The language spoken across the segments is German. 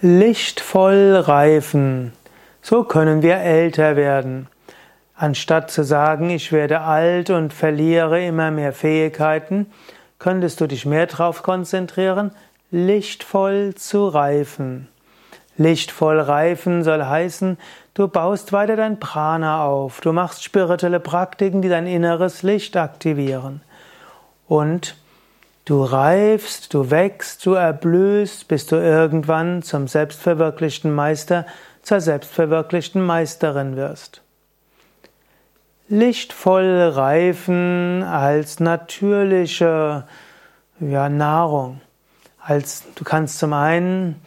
Lichtvoll reifen. So können wir älter werden. Anstatt zu sagen, ich werde alt und verliere immer mehr Fähigkeiten, könntest du dich mehr darauf konzentrieren, lichtvoll zu reifen. Lichtvoll reifen soll heißen, du baust weiter dein Prana auf, du machst spirituelle Praktiken, die dein inneres Licht aktivieren. Und Du reifst, du wächst, du erblühst, bis du irgendwann zum selbstverwirklichten Meister, zur selbstverwirklichten Meisterin wirst. Lichtvoll reifen als natürliche ja, Nahrung. Als, du kannst zum einen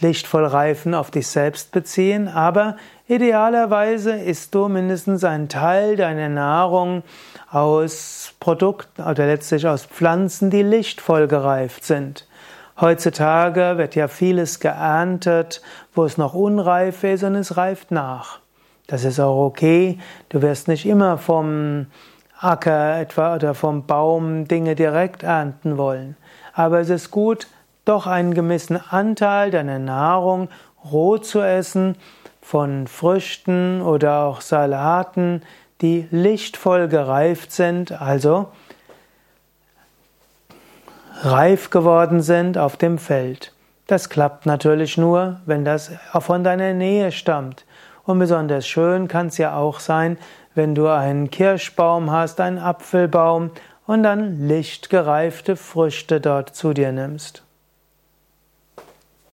lichtvoll reifen auf dich selbst beziehen, aber idealerweise isst du mindestens einen Teil deiner Nahrung aus Produkten oder letztlich aus Pflanzen, die lichtvoll gereift sind. Heutzutage wird ja vieles geerntet, wo es noch unreif ist und es reift nach. Das ist auch okay. Du wirst nicht immer vom Acker etwa oder vom Baum Dinge direkt ernten wollen. Aber es ist gut, doch einen gewissen Anteil deiner Nahrung roh zu essen, von Früchten oder auch Salaten, die lichtvoll gereift sind, also reif geworden sind auf dem Feld. Das klappt natürlich nur, wenn das von deiner Nähe stammt. Und besonders schön kann es ja auch sein, wenn du einen Kirschbaum hast, einen Apfelbaum und dann lichtgereifte Früchte dort zu dir nimmst.